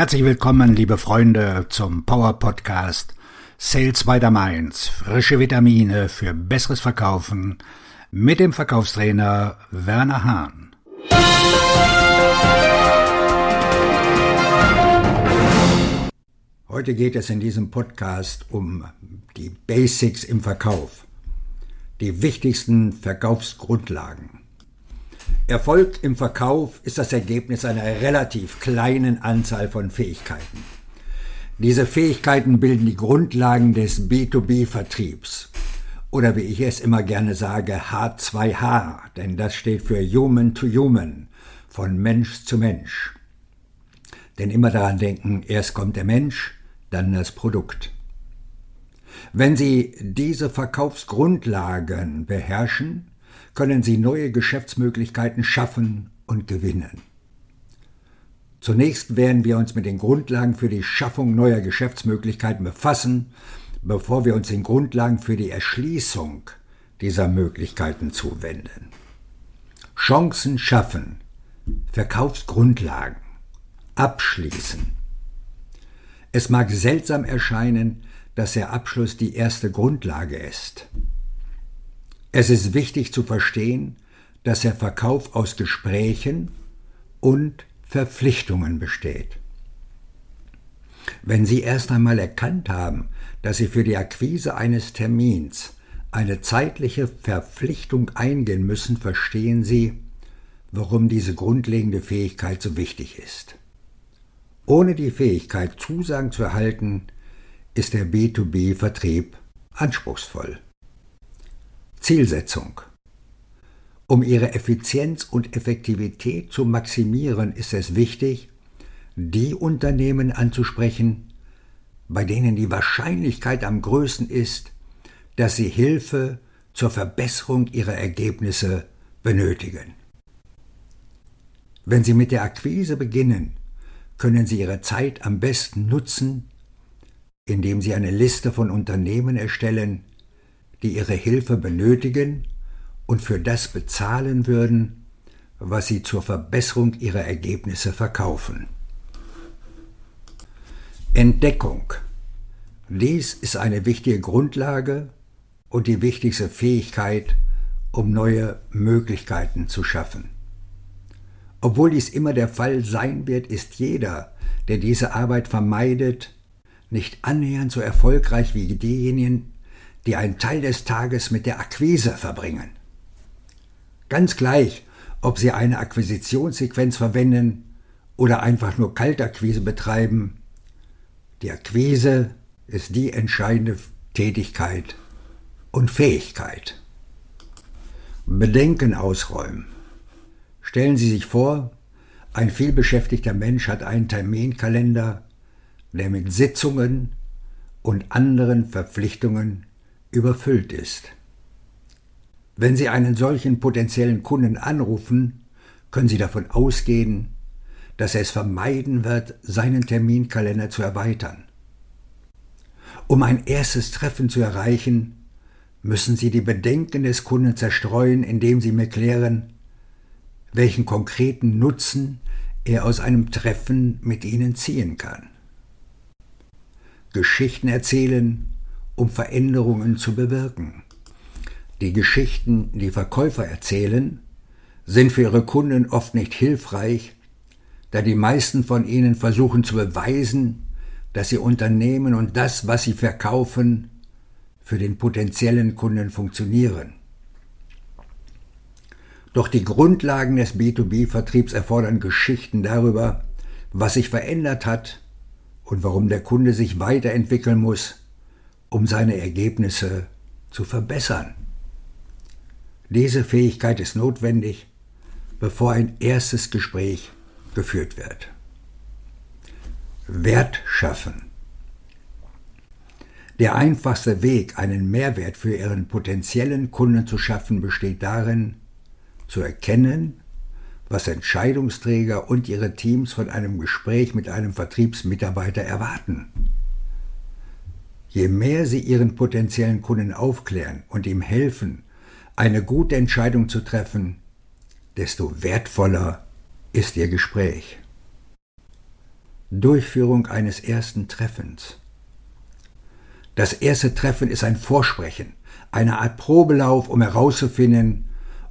Herzlich willkommen, liebe Freunde, zum Power Podcast Sales by the Mainz. Frische Vitamine für besseres Verkaufen mit dem Verkaufstrainer Werner Hahn. Heute geht es in diesem Podcast um die Basics im Verkauf, die wichtigsten Verkaufsgrundlagen. Erfolg im Verkauf ist das Ergebnis einer relativ kleinen Anzahl von Fähigkeiten. Diese Fähigkeiten bilden die Grundlagen des B2B-Vertriebs. Oder wie ich es immer gerne sage, H2H, denn das steht für Human to Human, von Mensch zu Mensch. Denn immer daran denken, erst kommt der Mensch, dann das Produkt. Wenn Sie diese Verkaufsgrundlagen beherrschen, können Sie neue Geschäftsmöglichkeiten schaffen und gewinnen. Zunächst werden wir uns mit den Grundlagen für die Schaffung neuer Geschäftsmöglichkeiten befassen, bevor wir uns den Grundlagen für die Erschließung dieser Möglichkeiten zuwenden. Chancen schaffen, Verkaufsgrundlagen, abschließen. Es mag seltsam erscheinen, dass der Abschluss die erste Grundlage ist. Es ist wichtig zu verstehen, dass der Verkauf aus Gesprächen und Verpflichtungen besteht. Wenn Sie erst einmal erkannt haben, dass Sie für die Akquise eines Termins eine zeitliche Verpflichtung eingehen müssen, verstehen Sie, warum diese grundlegende Fähigkeit so wichtig ist. Ohne die Fähigkeit, Zusagen zu erhalten, ist der B2B-Vertrieb anspruchsvoll. Zielsetzung. Um ihre Effizienz und Effektivität zu maximieren, ist es wichtig, die Unternehmen anzusprechen, bei denen die Wahrscheinlichkeit am größten ist, dass sie Hilfe zur Verbesserung ihrer Ergebnisse benötigen. Wenn Sie mit der Akquise beginnen, können Sie Ihre Zeit am besten nutzen, indem Sie eine Liste von Unternehmen erstellen, die ihre Hilfe benötigen und für das bezahlen würden, was sie zur Verbesserung ihrer Ergebnisse verkaufen. Entdeckung. Dies ist eine wichtige Grundlage und die wichtigste Fähigkeit, um neue Möglichkeiten zu schaffen. Obwohl dies immer der Fall sein wird, ist jeder, der diese Arbeit vermeidet, nicht annähernd so erfolgreich wie diejenigen, die einen Teil des Tages mit der Akquise verbringen. Ganz gleich, ob Sie eine Akquisitionssequenz verwenden oder einfach nur Kaltakquise betreiben, die Akquise ist die entscheidende Tätigkeit und Fähigkeit. Bedenken ausräumen. Stellen Sie sich vor, ein vielbeschäftigter Mensch hat einen Terminkalender, der mit Sitzungen und anderen Verpflichtungen überfüllt ist. Wenn Sie einen solchen potenziellen Kunden anrufen, können Sie davon ausgehen, dass er es vermeiden wird, seinen Terminkalender zu erweitern. Um ein erstes Treffen zu erreichen, müssen Sie die Bedenken des Kunden zerstreuen, indem Sie mir klären, welchen konkreten Nutzen er aus einem Treffen mit Ihnen ziehen kann. Geschichten erzählen um Veränderungen zu bewirken. Die Geschichten, die Verkäufer erzählen, sind für ihre Kunden oft nicht hilfreich, da die meisten von ihnen versuchen zu beweisen, dass ihr Unternehmen und das, was sie verkaufen, für den potenziellen Kunden funktionieren. Doch die Grundlagen des B2B-Vertriebs erfordern Geschichten darüber, was sich verändert hat und warum der Kunde sich weiterentwickeln muss, um seine Ergebnisse zu verbessern. Diese Fähigkeit ist notwendig, bevor ein erstes Gespräch geführt wird. Wert schaffen. Der einfachste Weg, einen Mehrwert für Ihren potenziellen Kunden zu schaffen, besteht darin, zu erkennen, was Entscheidungsträger und ihre Teams von einem Gespräch mit einem Vertriebsmitarbeiter erwarten. Je mehr Sie Ihren potenziellen Kunden aufklären und ihm helfen, eine gute Entscheidung zu treffen, desto wertvoller ist Ihr Gespräch. Durchführung eines ersten Treffens. Das erste Treffen ist ein Vorsprechen, eine Art Probelauf, um herauszufinden,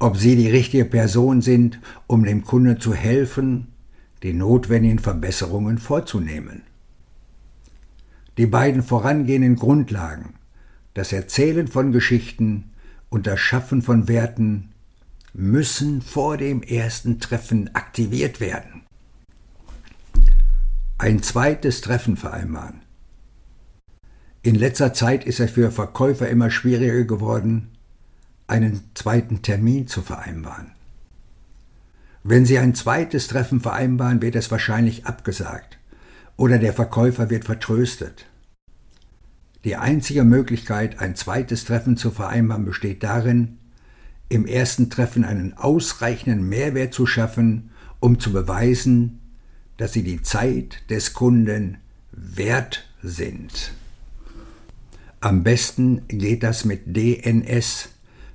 ob Sie die richtige Person sind, um dem Kunde zu helfen, die notwendigen Verbesserungen vorzunehmen. Die beiden vorangehenden Grundlagen, das Erzählen von Geschichten und das Schaffen von Werten, müssen vor dem ersten Treffen aktiviert werden. Ein zweites Treffen vereinbaren. In letzter Zeit ist es für Verkäufer immer schwieriger geworden, einen zweiten Termin zu vereinbaren. Wenn Sie ein zweites Treffen vereinbaren, wird es wahrscheinlich abgesagt oder der Verkäufer wird vertröstet. Die einzige Möglichkeit, ein zweites Treffen zu vereinbaren, besteht darin, im ersten Treffen einen ausreichenden Mehrwert zu schaffen, um zu beweisen, dass Sie die Zeit des Kunden wert sind. Am besten geht das mit DNS.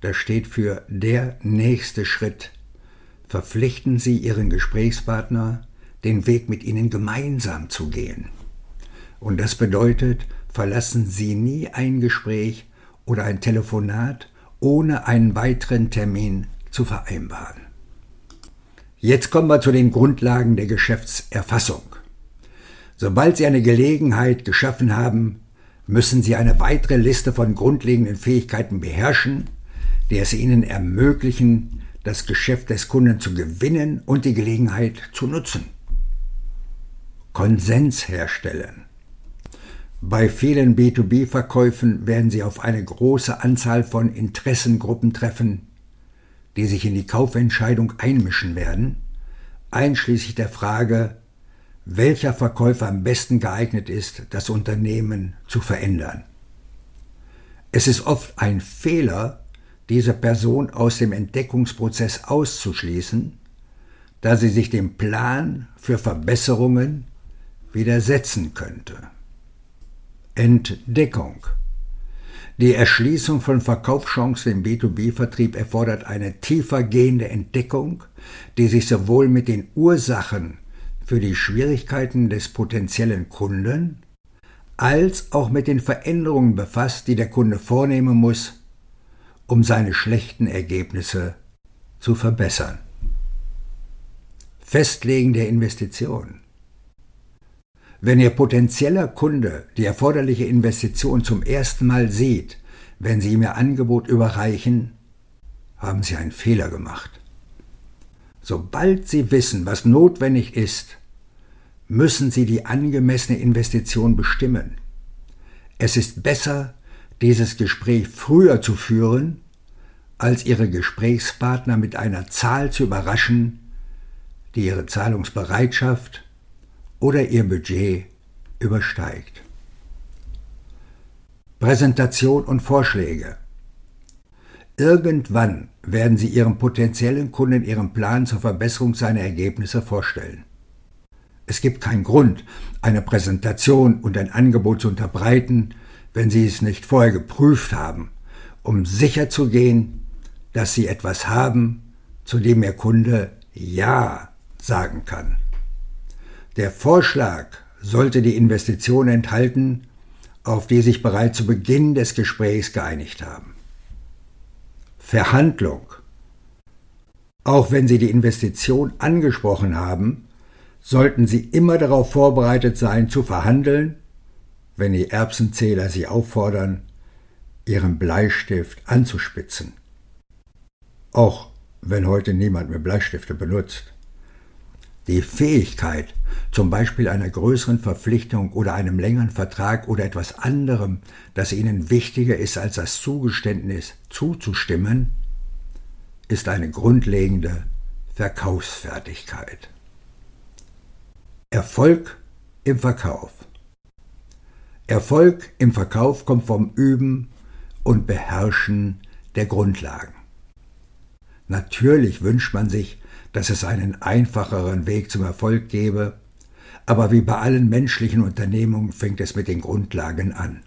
Das steht für der nächste Schritt. Verpflichten Sie Ihren Gesprächspartner, den Weg mit Ihnen gemeinsam zu gehen. Und das bedeutet, verlassen Sie nie ein Gespräch oder ein Telefonat, ohne einen weiteren Termin zu vereinbaren. Jetzt kommen wir zu den Grundlagen der Geschäftserfassung. Sobald Sie eine Gelegenheit geschaffen haben, müssen Sie eine weitere Liste von grundlegenden Fähigkeiten beherrschen, die es Ihnen ermöglichen, das Geschäft des Kunden zu gewinnen und die Gelegenheit zu nutzen. Konsens herstellen. Bei vielen B2B-Verkäufen werden Sie auf eine große Anzahl von Interessengruppen treffen, die sich in die Kaufentscheidung einmischen werden, einschließlich der Frage, welcher Verkäufer am besten geeignet ist, das Unternehmen zu verändern. Es ist oft ein Fehler, diese Person aus dem Entdeckungsprozess auszuschließen, da sie sich dem Plan für Verbesserungen widersetzen könnte. Entdeckung die Erschließung von Verkaufschancen im B2B-Vertrieb erfordert eine tiefer gehende Entdeckung, die sich sowohl mit den Ursachen für die Schwierigkeiten des potenziellen Kunden als auch mit den Veränderungen befasst, die der Kunde vornehmen muss, um seine schlechten Ergebnisse zu verbessern. Festlegen der Investition. Wenn Ihr potenzieller Kunde die erforderliche Investition zum ersten Mal sieht, wenn Sie ihm Ihr Angebot überreichen, haben Sie einen Fehler gemacht. Sobald Sie wissen, was notwendig ist, müssen Sie die angemessene Investition bestimmen. Es ist besser, dieses Gespräch früher zu führen, als Ihre Gesprächspartner mit einer Zahl zu überraschen, die Ihre Zahlungsbereitschaft oder Ihr Budget übersteigt. Präsentation und Vorschläge. Irgendwann werden Sie Ihrem potenziellen Kunden Ihren Plan zur Verbesserung seiner Ergebnisse vorstellen. Es gibt keinen Grund, eine Präsentation und ein Angebot zu unterbreiten, wenn Sie es nicht vorher geprüft haben, um sicherzugehen, dass Sie etwas haben, zu dem Ihr Kunde Ja sagen kann. Der Vorschlag sollte die Investition enthalten, auf die sich bereits zu Beginn des Gesprächs geeinigt haben. Verhandlung. Auch wenn Sie die Investition angesprochen haben, sollten Sie immer darauf vorbereitet sein, zu verhandeln, wenn die Erbsenzähler Sie auffordern, Ihren Bleistift anzuspitzen. Auch wenn heute niemand mehr Bleistifte benutzt. Die Fähigkeit, zum Beispiel einer größeren Verpflichtung oder einem längeren Vertrag oder etwas anderem, das Ihnen wichtiger ist als das Zugeständnis, zuzustimmen, ist eine grundlegende Verkaufsfertigkeit. Erfolg im Verkauf. Erfolg im Verkauf kommt vom Üben und Beherrschen der Grundlagen. Natürlich wünscht man sich, dass es einen einfacheren Weg zum Erfolg gebe, aber wie bei allen menschlichen Unternehmungen fängt es mit den Grundlagen an.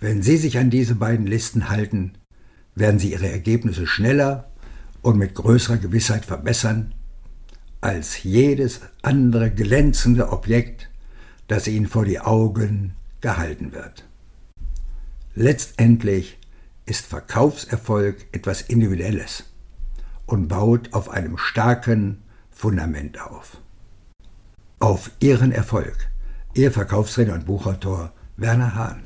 Wenn Sie sich an diese beiden Listen halten, werden Sie Ihre Ergebnisse schneller und mit größerer Gewissheit verbessern als jedes andere glänzende Objekt, das Ihnen vor die Augen gehalten wird. Letztendlich ist Verkaufserfolg etwas Individuelles und baut auf einem starken Fundament auf. Auf Ihren Erfolg, Ihr Verkaufsredner und Buchautor Werner Hahn.